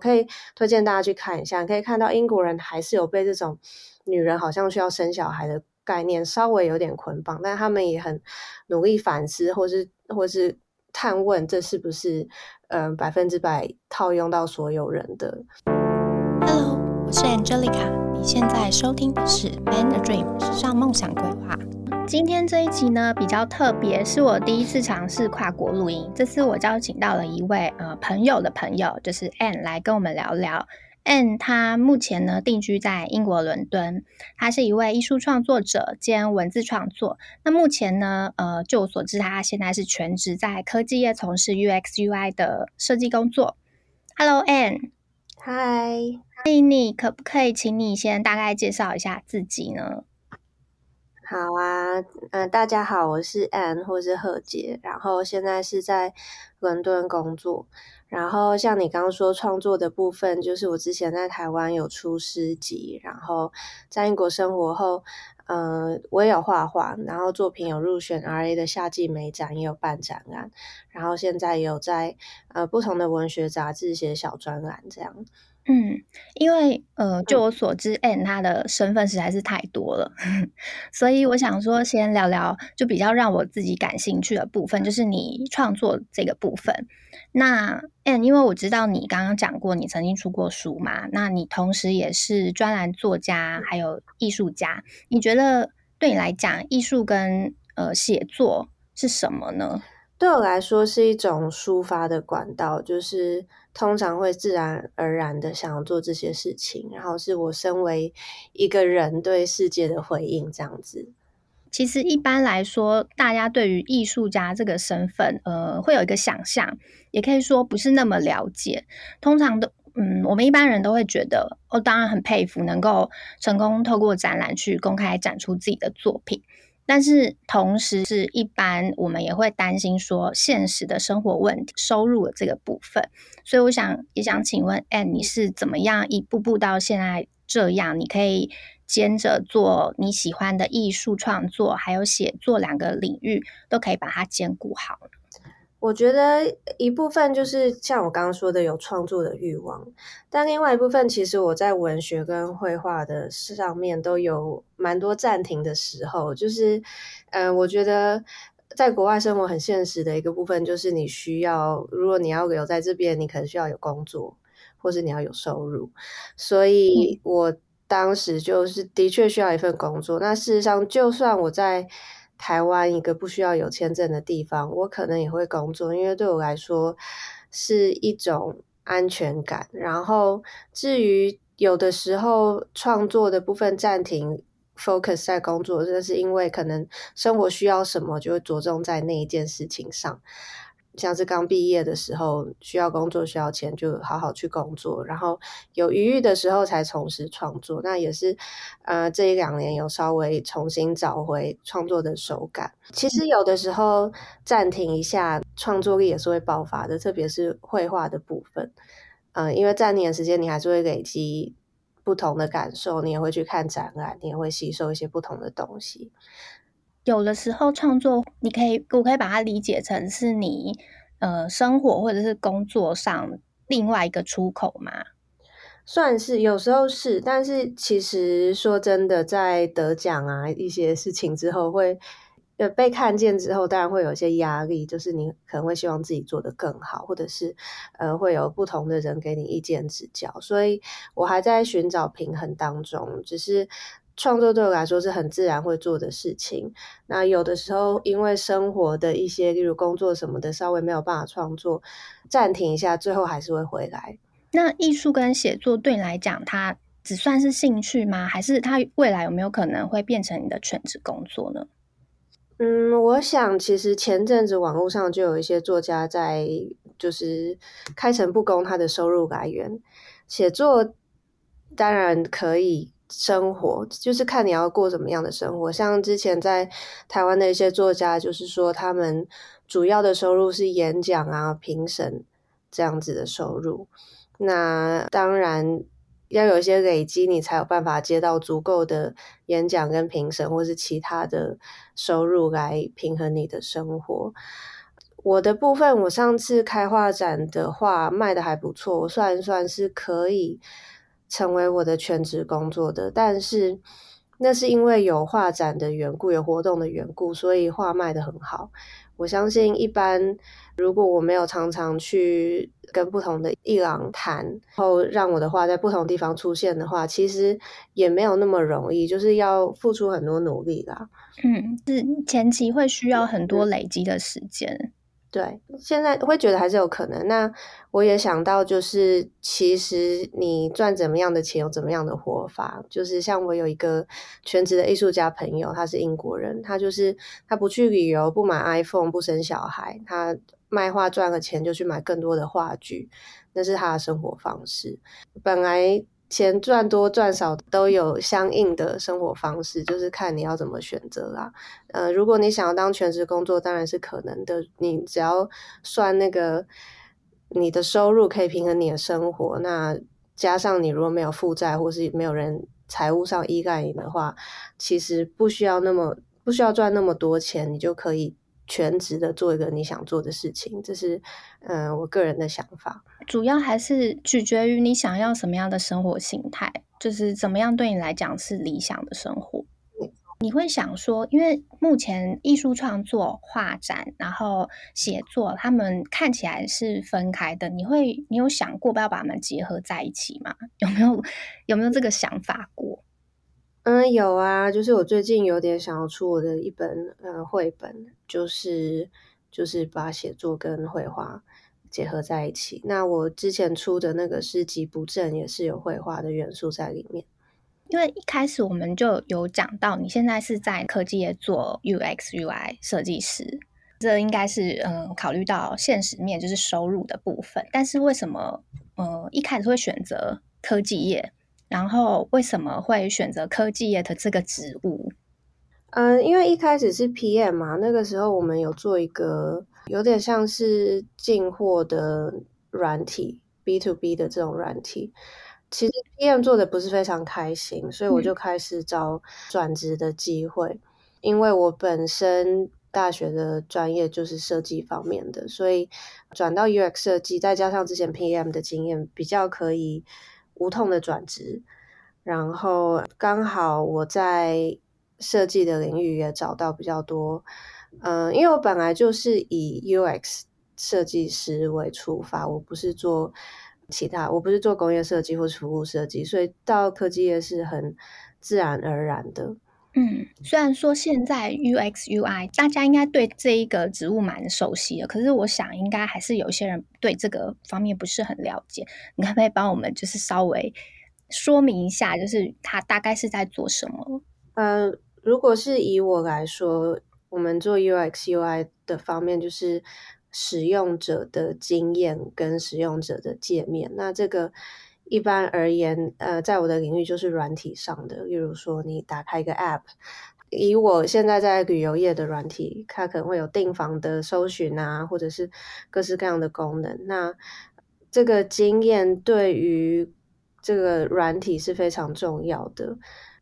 可以推荐大家去看一下，可以看到英国人还是有被这种女人好像需要生小孩的概念稍微有点捆绑，但他们也很努力反思，或是或是探问这是不是呃百分之百套用到所有人的。Hello，我是 Angelica，你现在收听的是 Man a Dream 时尚梦想规划。今天这一集呢，比较特别，是我第一次尝试跨国录音。这次我邀请到了一位呃朋友的朋友，就是 Anne 来跟我们聊聊。Anne 她目前呢定居在英国伦敦，她是一位艺术创作者兼文字创作。那目前呢，呃，据我所知，她现在是全职在科技业从事 UX UI 的设计工作。Hello Anne，嗨，丽妮，可不可以请你先大概介绍一下自己呢？好啊，嗯、大家好，我是 Anne 或是贺杰，然后现在是在伦敦工作。然后像你刚刚说创作的部分，就是我之前在台湾有出诗集，然后在英国生活后，嗯、呃，我也有画画，然后作品有入选 RA 的夏季美展，也有办展览，然后现在也有在呃不同的文学杂志写小专栏这样。嗯，因为呃，就我所知，Anne 她的身份实在是太多了，所以我想说，先聊聊就比较让我自己感兴趣的部分，就是你创作这个部分。那 Anne，因为我知道你刚刚讲过，你曾经出过书嘛，那你同时也是专栏作家，还有艺术家。你觉得对你来讲，艺术跟呃写作是什么呢？对我来说，是一种抒发的管道，就是。通常会自然而然的想要做这些事情，然后是我身为一个人对世界的回应，这样子。其实一般来说，大家对于艺术家这个身份，呃，会有一个想象，也可以说不是那么了解。通常都，嗯，我们一般人都会觉得，哦，当然很佩服能够成功透过展览去公开展出自己的作品。但是同时，是一般我们也会担心说，现实的生活问题、收入的这个部分。所以，我想也想请问哎你是怎么样一步步到现在这样？你可以兼着做你喜欢的艺术创作，还有写作两个领域，都可以把它兼顾好。我觉得一部分就是像我刚刚说的，有创作的欲望，但另外一部分，其实我在文学跟绘画的上面都有蛮多暂停的时候。就是，嗯、呃，我觉得在国外生活很现实的一个部分，就是你需要，如果你要留在这边，你可能需要有工作，或是你要有收入。所以我当时就是的确需要一份工作。那事实上，就算我在台湾一个不需要有签证的地方，我可能也会工作，因为对我来说是一种安全感。然后至于有的时候创作的部分暂停，focus 在工作，这是因为可能生活需要什么，就会着重在那一件事情上。像是刚毕业的时候，需要工作需要钱，就好好去工作，然后有余裕的时候才从事创作。那也是，呃，这一两年有稍微重新找回创作的手感。其实有的时候暂停一下，创作力也是会爆发的，特别是绘画的部分。嗯、因为暂停的时间，你还是会累积不同的感受，你也会去看展览，你也会吸收一些不同的东西。有的时候创作，你可以，我可以把它理解成是你呃生活或者是工作上另外一个出口吗？算是，有时候是，但是其实说真的，在得奖啊一些事情之后会，呃被看见之后，当然会有一些压力，就是你可能会希望自己做得更好，或者是呃会有不同的人给你意见指教，所以我还在寻找平衡当中，只是。创作对我来说是很自然会做的事情。那有的时候因为生活的一些，例如工作什么的，稍微没有办法创作，暂停一下，最后还是会回来。那艺术跟写作对你来讲，它只算是兴趣吗？还是它未来有没有可能会变成你的全职工作呢？嗯，我想其实前阵子网络上就有一些作家在，就是开诚布公他的收入来源。写作当然可以。生活就是看你要过什么样的生活。像之前在台湾的一些作家，就是说他们主要的收入是演讲啊、评审这样子的收入。那当然要有一些累积，你才有办法接到足够的演讲跟评审，或是其他的收入来平衡你的生活。我的部分，我上次开画展的话卖的还不错，我算一算是可以成为我的全职工作的。但是那是因为有画展的缘故，有活动的缘故，所以画卖得很好。我相信一般如果我没有常常去跟不同的艺廊谈，然后让我的画在不同地方出现的话，其实也没有那么容易，就是要付出很多努力啦。嗯，是前期会需要很多累积的时间。对，现在会觉得还是有可能。那我也想到，就是其实你赚怎么样的钱，有怎么样的活法。就是像我有一个全职的艺术家朋友，他是英国人，他就是他不去旅游，不买 iPhone，不生小孩，他卖画赚了钱就去买更多的话剧，那是他的生活方式。本来。钱赚多赚少都有相应的生活方式，就是看你要怎么选择啦。呃，如果你想要当全职工作，当然是可能的。你只要算那个你的收入可以平衡你的生活，那加上你如果没有负债或是没有人财务上依赖你的话，其实不需要那么不需要赚那么多钱，你就可以。全职的做一个你想做的事情，这是嗯、呃、我个人的想法。主要还是取决于你想要什么样的生活形态，就是怎么样对你来讲是理想的生活。嗯、你会想说，因为目前艺术创作、画展，然后写作，他们看起来是分开的。你会，你有想过不要把它们结合在一起吗？有没有，有没有这个想法过？嗯，有啊，就是我最近有点想要出我的一本呃绘本，就是就是把写作跟绘画结合在一起。那我之前出的那个诗集不正也是有绘画的元素在里面。因为一开始我们就有讲到，你现在是在科技业做 UX UI 设计师，这应该是嗯考虑到现实面就是收入的部分。但是为什么呃一开始会选择科技业？然后为什么会选择科技业的这个职务？嗯，因为一开始是 PM 嘛，那个时候我们有做一个有点像是进货的软体，B to B 的这种软体。其实 PM 做的不是非常开心，所以我就开始找转职的机会。嗯。因为我本身大学的专业就是设计方面的，所以转到 UX 设计，再加上之前 PM 的经验，比较可以。无痛的转职，然后刚好我在设计的领域也找到比较多，嗯、因为我本来就是以 UX 设计师为出发，我不是做其他，我不是做工业设计或服务设计，所以到科技业是很自然而然的。嗯，虽然说现在 UX UI 大家应该对这一个职务蛮熟悉的，可是我想应该还是有些人对这个方面不是很了解。你可不可以帮我们就是稍微说明一下，就是它大概是在做什么？呃，如果是以我来说，我们做 UX UI 的方面就是使用者的经验跟使用者的界面，那这个。一般而言，呃，在我的领域就是软体上的，例如说你打开一个 App，以我现在在旅游业的软体，它可能会有订房的搜寻啊，或者是各式各样的功能。那这个经验对于这个软体是非常重要的，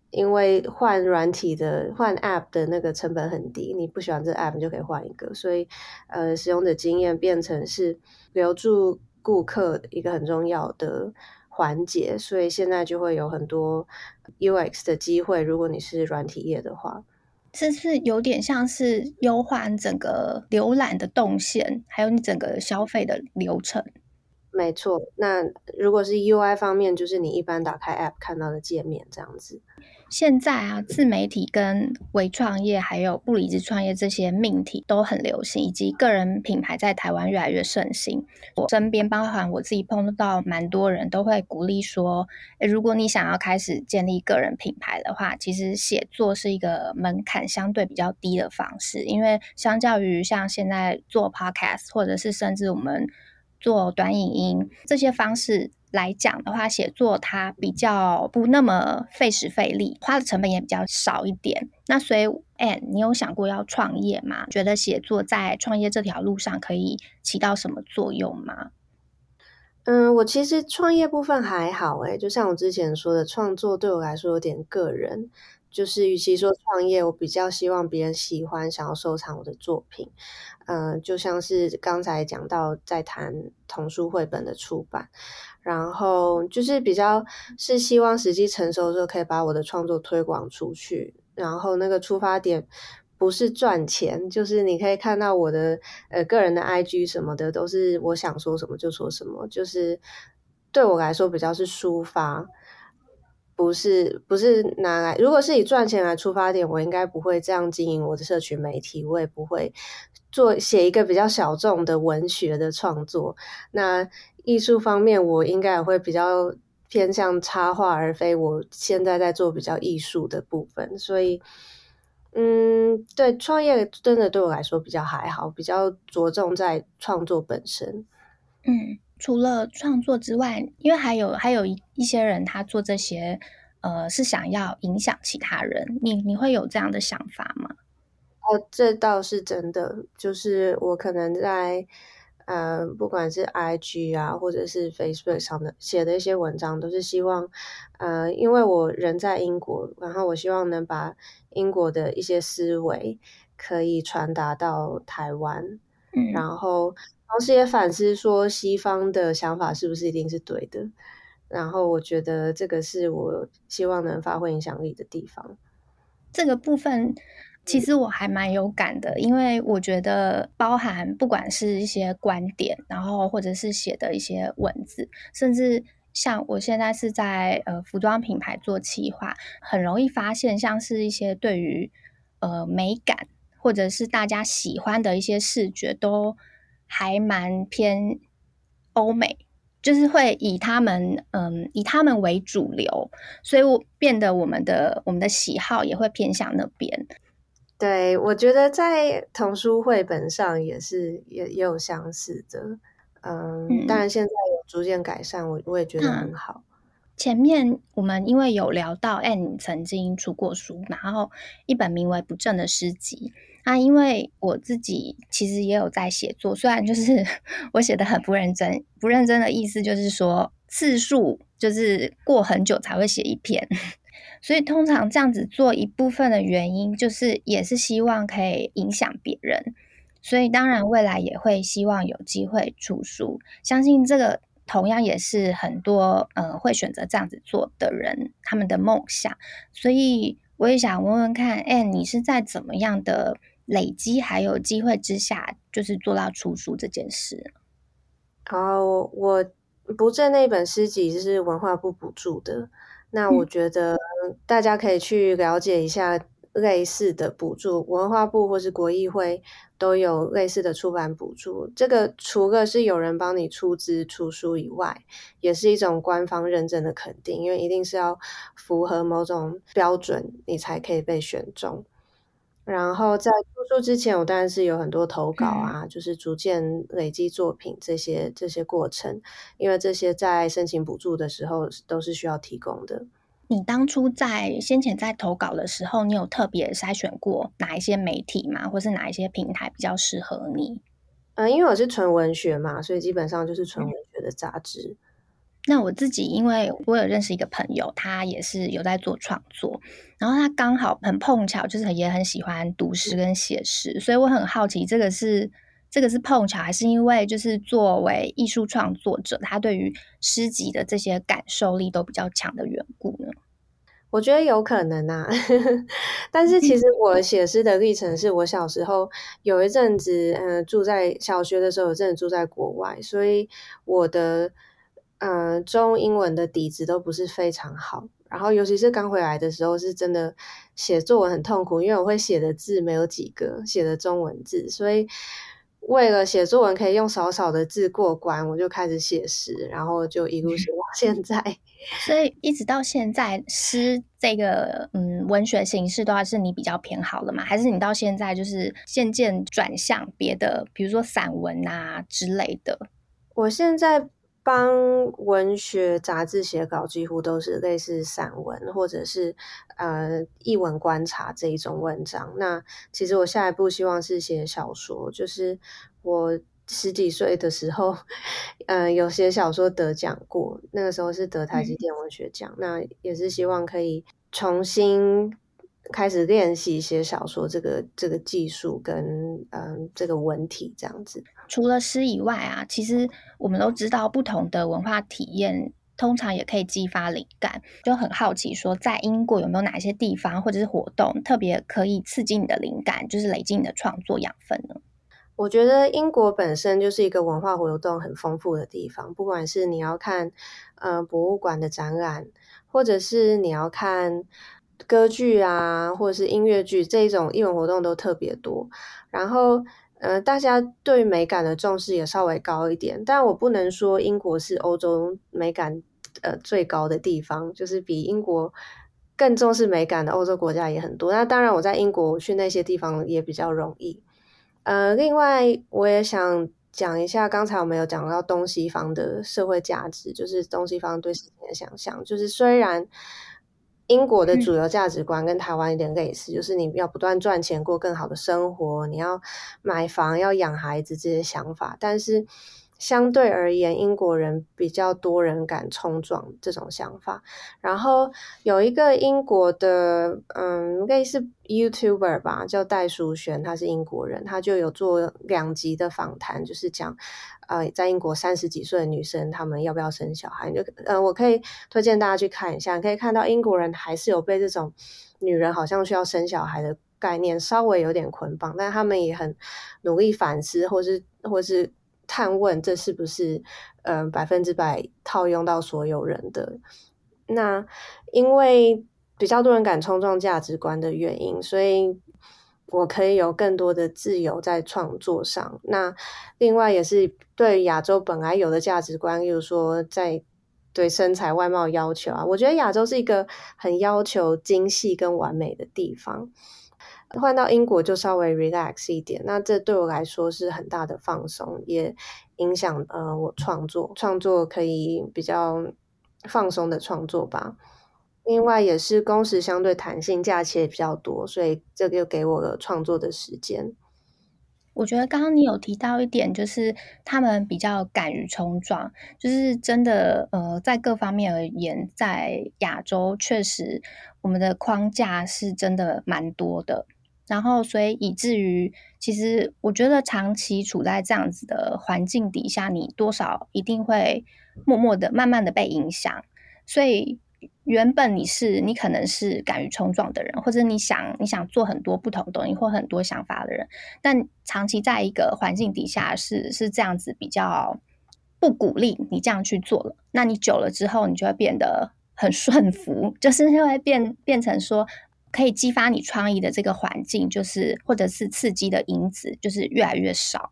因为换软体的换 App 的那个成本很低，你不喜欢这 App 就可以换一个，所以呃，使用的经验变成是留住顾客一个很重要的。环节，所以现在就会有很多 UX 的机会。如果你是软体业的话，这是有点像是优化整个浏览的动线，还有你整个消费的流程。没错，那如果是 UI 方面，就是你一般打开 App 看到的界面这样子。现在啊，自媒体跟微创业，还有不离职创业这些命题都很流行，以及个人品牌在台湾越来越盛行。我身边，包含我自己碰到蛮多人都会鼓励说，诶，如果你想要开始建立个人品牌的话，其实写作是一个门槛相对比较低的方式，因为相较于像现在做 Podcast，或者是甚至我们做短影音这些方式。来讲的话，写作它比较不那么费时费力，花的成本也比较少一点。那所以，Ann，你有想过要创业吗？觉得写作在创业这条路上可以起到什么作用吗？嗯，我其实创业部分还好诶，就像我之前说的，创作对我来说有点个人。就是与其说创业，我比较希望别人喜欢，想要收藏我的作品。嗯、就像是刚才讲到在谈童书绘本的出版，然后就是比较是希望时机成熟的时候可以把我的创作推广出去，然后那个出发点不是赚钱，就是你可以看到我的呃个人的 IG 什么的，都是我想说什么就说什么，就是对我来说比较是抒发。不是不是拿来，如果是以赚钱来出发点，我应该不会这样经营我的社群媒体，我也不会做写一个比较小众的文学的创作。那艺术方面，我应该也会比较偏向插画，而非我现在在做比较艺术的部分。所以，嗯，对，创业真的对我来说比较还好，比较着重在创作本身。嗯。除了创作之外，因为还有还有一一些人，他做这些，呃，是想要影响其他人。你你会有这样的想法吗？哦，这倒是真的。就是我可能在，呃，不管是 IG 啊，或者是 Facebook 上的写的一些文章，都是希望，呃，因为我人在英国，然后我希望能把英国的一些思维可以传达到台湾，嗯，然后。同时也反思说，西方的想法是不是一定是对的？然后我觉得这个是我希望能发挥影响力的地方。这个部分其实我还蛮有感的，因为我觉得包含不管是一些观点，然后或者是写的一些文字，甚至像我现在是在呃服装品牌做企划，很容易发现像是一些对于呃美感或者是大家喜欢的一些视觉都。还蛮偏欧美，就是会以他们嗯以他们为主流，所以我变得我们的我们的喜好也会偏向那边。对，我觉得在童书绘本上也是也也有相似的，嗯，嗯当然现在有逐渐改善，我我也觉得很好。前面我们因为有聊到，哎，你曾经出过书，然后一本名为《不正的诗集》。啊、因为我自己其实也有在写作，虽然就是 我写的很不认真，不认真的意思就是说次数就是过很久才会写一篇，所以通常这样子做一部分的原因就是也是希望可以影响别人，所以当然未来也会希望有机会出书，相信这个同样也是很多呃会选择这样子做的人他们的梦想，所以我也想问问看，哎，你是在怎么样的累积还有机会之下，就是做到出书这件事。哦，我不正那本诗集是文化部补助的，那我觉得大家可以去了解一下类似的补助，文化部或是国艺会都有类似的出版补助。这个除了是有人帮你出资出书以外，也是一种官方认证的肯定，因为一定是要符合某种标准，你才可以被选中。然后在出书之前，我当然是有很多投稿啊，嗯、就是逐渐累积作品这些这些过程，因为这些在申请补助的时候都是需要提供的。你当初在先前在投稿的时候，你有特别筛选过哪一些媒体吗？或是哪一些平台比较适合你？嗯，因为我是纯文学嘛，所以基本上就是纯文学的杂志。嗯那我自己，因为我有认识一个朋友，他也是有在做创作，然后他刚好很碰巧，就是也很喜欢读诗跟写诗，所以我很好奇，这个是这个是碰巧，还是因为就是作为艺术创作者，他对于诗集的这些感受力都比较强的缘故呢？我觉得有可能啊，但是其实 我写诗的历程是我小时候有一阵子，嗯，住在小学的时候，有阵子住在国外，所以我的。嗯、呃，中英文的底子都不是非常好，然后尤其是刚回来的时候，是真的写作文很痛苦，因为我会写的字没有几个，写的中文字，所以为了写作文可以用少少的字过关，我就开始写诗，然后就一路写到 现在。所以一直到现在，诗这个嗯文学形式的话是你比较偏好的嘛？还是你到现在就是渐渐转向别的，比如说散文啊之类的？我现在。帮文学杂志写稿，几乎都是类似散文或者是呃译文观察这一种文章。那其实我下一步希望是写小说，就是我十几岁的时候，呃有写小说得奖过，那个时候是得台积电文学奖。嗯、那也是希望可以重新开始练习写小说这个这个技术跟嗯这个文体这样子。除了诗以外啊，其实我们都知道不同的文化体验通常也可以激发灵感，就很好奇说在英国有没有哪些地方或者是活动特别可以刺激你的灵感，就是累积你的创作养分呢？我觉得英国本身就是一个文化活动很丰富的地方，不管是你要看呃博物馆的展览，或者是你要看。歌剧啊，或者是音乐剧这一种艺文活动都特别多，然后呃，大家对美感的重视也稍微高一点。但我不能说英国是欧洲美感呃最高的地方，就是比英国更重视美感的欧洲国家也很多。那当然，我在英国去那些地方也比较容易。呃，另外我也想讲一下，刚才我们有讲到东西方的社会价值，就是东西方对事情的想象，就是虽然。英国的主流价值观跟台湾有点类似，嗯，就是你要不断赚钱过更好的生活，你要买房、要养孩子这些想法，但是。相对而言，英国人比较多人敢冲撞这种想法。然后有一个英国的，嗯，应该是 YouTuber 吧，叫戴淑璇，他是英国人，他就有做两集的访谈，就是讲，呃，在英国三十几岁的女生，她们要不要生小孩？就，呃，我可以推荐大家去看一下，可以看到英国人还是有被这种女人好像需要生小孩的概念稍微有点捆绑，但他们也很努力反思，或是或是。探问这是不是嗯百分之百套用到所有人的？那因为比较多人敢冲撞价值观的原因，所以我可以有更多的自由在创作上。那另外也是对亚洲本来有的价值观，例如说在对身材外貌要求啊，我觉得亚洲是一个很要求精细跟完美的地方。换到英国就稍微 relax 一点，那这对我来说是很大的放松，也影响呃我创作，创作可以比较放松的创作吧。另外也是工时相对弹性，假期也比较多，所以这个又给我了创作的时间。我觉得刚刚你有提到一点，就是他们比较敢于冲撞，就是真的呃在各方面而言，在亚洲确实我们的框架是真的蛮多的。然后，所以以至于，其实我觉得长期处在这样子的环境底下，你多少一定会默默的、慢慢的被影响。所以，原本你是你可能是敢于冲撞的人，或者你想你想做很多不同东西或很多想法的人，但长期在一个环境底下是是这样子比较不鼓励你这样去做了。那你久了之后，你就会变得很顺服，就是会变变成说。可以激发你创意的这个环境，就是或者是刺激的因子，就是越来越少。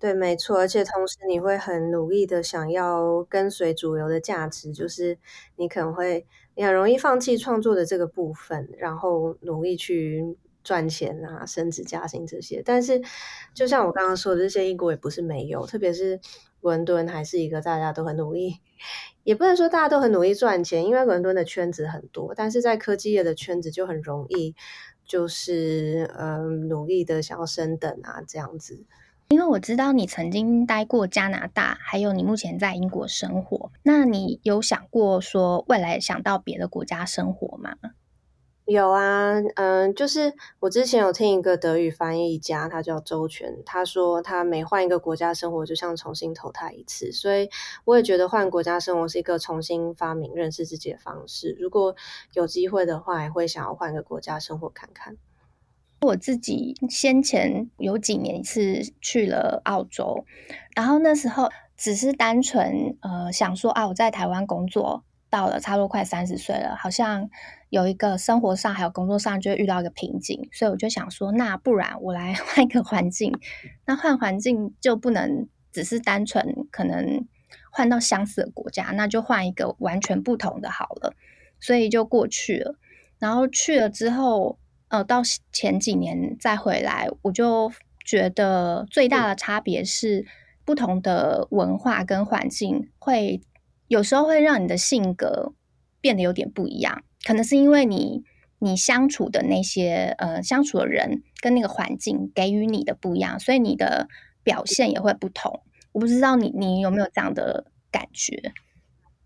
对，没错，而且同时你会很努力的想要跟随主流的价值，就是你可能会很容易放弃创作的这个部分，然后努力去赚钱啊、升职加薪这些。但是，就像我刚刚说的，这些英国也不是没有，特别是伦敦还是一个大家都很努力。也不能说大家都很努力赚钱，因为伦敦的圈子很多，但是在科技业的圈子就很容易，就是嗯、呃，努力的想要升等啊这样子。因为我知道你曾经待过加拿大，还有你目前在英国生活，那你有想过说未来想到别的国家生活吗？有啊，嗯，就是我之前有听一个德语翻译家，他叫周全，他说他每换一个国家生活，就像重新投胎一次，所以我也觉得换国家生活是一个重新发明认识自己的方式。如果有机会的话，也会想要换个国家生活看看。我自己先前有几年是去了澳洲，然后那时候只是单纯呃想说啊，我在台湾工作到了差不多快三十岁了，好像。有一个生活上还有工作上就会遇到一个瓶颈，所以我就想说，那不然我来 换一个环境。那换环境就不能只是单纯可能换到相似的国家，那就换一个完全不同的好了。所以就过去了。然后去了之后，呃，到前几年再回来，我就觉得最大的差别是不同的文化跟环境会有时候会让你的性格变得有点不一样。可能是因为你你相处的那些呃相处的人跟那个环境给予你的不一样，所以你的表现也会不同。我不知道你你有没有这样的感觉？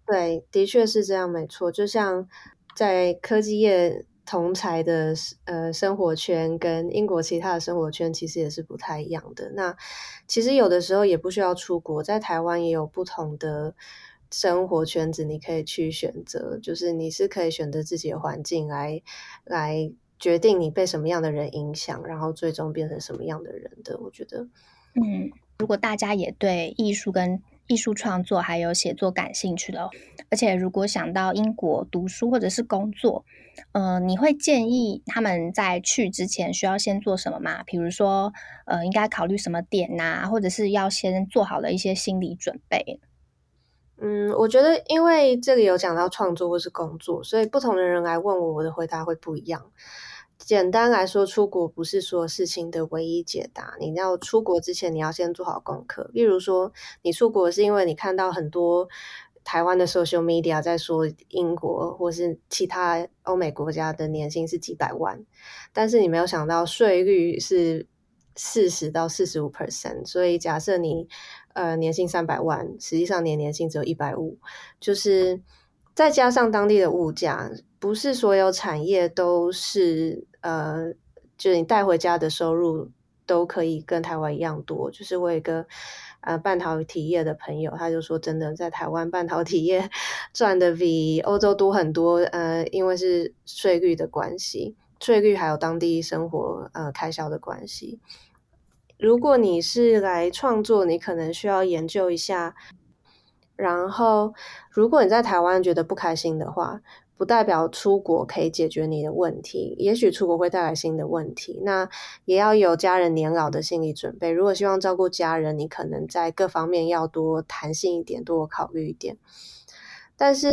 对，的确是这样，没错。就像在科技业同才的呃生活圈跟英国其他的生活圈其实也是不太一样的。那其实有的时候也不需要出国，在台湾也有不同的生活圈子，你可以去选择，就是你是可以选择自己的环境来来决定你被什么样的人影响，然后最终变成什么样的人的。我觉得，嗯，如果大家也对艺术跟艺术创作还有写作感兴趣的，而且如果想到英国读书或者是工作，呃，你会建议他们在去之前需要先做什么吗？比如说，呃，应该考虑什么点呐、啊，或者是要先做好的一些心理准备？嗯，我觉得因为这里有讲到创作或是工作，所以不同的人来问我，我的回答会不一样。简单来说，出国不是所有事情的唯一解答。你要出国之前，你要先做好功课。例如说，你出国是因为你看到很多台湾的 social media 在说英国或是其他欧美国家的年薪是几百万，但是你没有想到税率是四十到四十五 percent。所以假设你呃年薪三百万，实际上年年薪只有一百五，就是再加上当地的物价，不是所有产业都是。呃，就是你带回家的收入都可以跟台湾一样多。就是我有一个呃半导体业的朋友，他就说，真的在台湾半导体业 赚的比欧洲多很多。呃，因为是税率的关系，税率还有当地生活呃开销的关系。如果你是来创作，你可能需要研究一下。然后，如果你在台湾觉得不开心的话，不代表出国可以解决你的问题，也许出国会带来新的问题。那也要有家人年老的心理准备。如果希望照顾家人，你可能在各方面要多弹性一点，多考虑一点。但是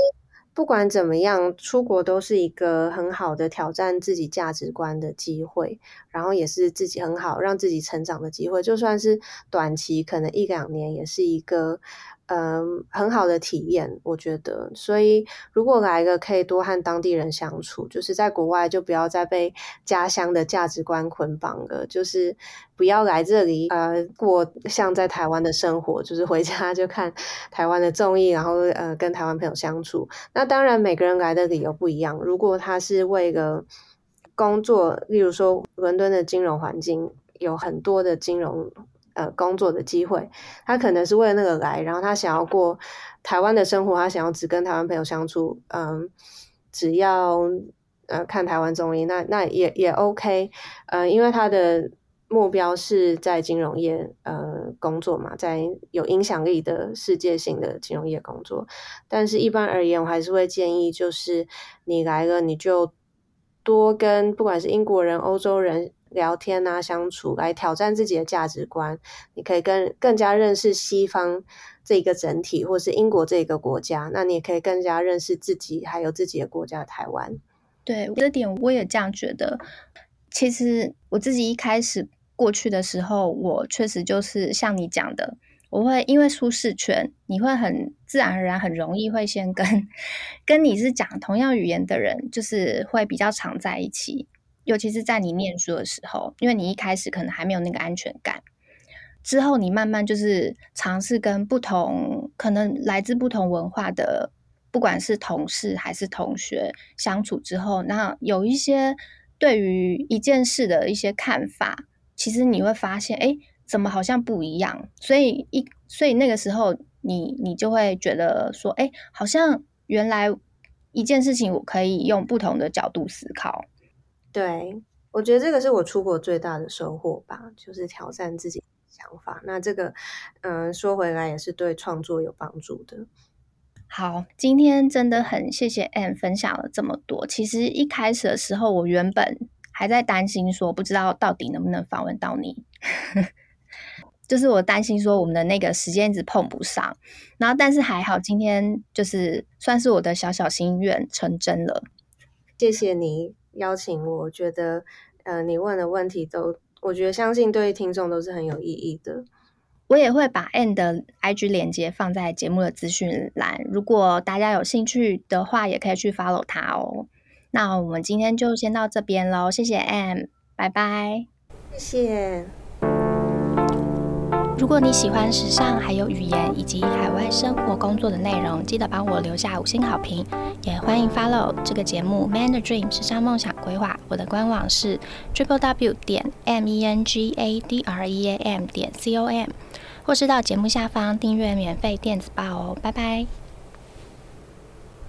不管怎么样，出国都是一个很好的挑战自己价值观的机会，然后也是自己很好让自己成长的机会。就算是短期，可能一两年，也是一个。嗯，很好的体验，我觉得。所以，如果来个可以多和当地人相处，就是在国外就不要再被家乡的价值观捆绑了，就是不要来这里呃过像在台湾的生活，就是回家就看台湾的综艺，然后呃跟台湾朋友相处。那当然，每个人来的理由不一样。如果他是为了工作，例如说伦敦的金融环境有很多的金融。呃，工作的机会，他可能是为了那个来，然后他想要过台湾的生活，他想要只跟台湾朋友相处，嗯，只要呃看台湾综艺，那那也也 OK，呃，因为他的目标是在金融业呃工作嘛，在有影响力的世界性的金融业工作，但是一般而言，我还是会建议，就是你来了，你就多跟不管是英国人、欧洲人。聊天啊，相处来挑战自己的价值观，你可以更更加认识西方这一个整体，或是英国这一个国家。那你也可以更加认识自己，还有自己的国家台湾。对，这点我也这样觉得。其实我自己一开始过去的时候，我确实就是像你讲的，我会因为舒适圈，你会很自然而然，很容易会先跟 跟你是讲同样语言的人，就是会比较常在一起。尤其是在你念书的时候，因为你一开始可能还没有那个安全感，之后你慢慢就是尝试跟不同、可能来自不同文化的，不管是同事还是同学相处之后，那有一些对于一件事的一些看法，其实你会发现，哎，怎么好像不一样？所以一所以那个时候你，你你就会觉得说，哎，好像原来一件事情我可以用不同的角度思考。对，我觉得这个是我出国最大的收获吧，就是挑战自己的想法。那这个，嗯，说回来也是对创作有帮助的。好，今天真的很谢谢 Ann 分享了这么多。其实一开始的时候，我原本还在担心说，不知道到底能不能访问到你，就是我担心说我们的那个时间一直碰不上。然后，但是还好，今天就是算是我的小小心愿成真了。谢谢你。邀请我，我觉得，呃，你问的问题都，我觉得相信对听众都是很有意义的。我也会把 Ann 的 IG 链接放在节目的资讯栏，如果大家有兴趣的话，也可以去 follow 他哦。那我们今天就先到这边喽，谢谢 Ann，拜拜，谢谢。如果你喜欢时尚，还有语言以及海外生活工作的内容，记得帮我留下五星好评。也欢迎 follow 这个节目《Man the Dream 时尚梦想规划》，我的官网是 triple w 点 m e n g a d r e a m 点 c o m，或是到节目下方订阅免费电子报哦。拜拜。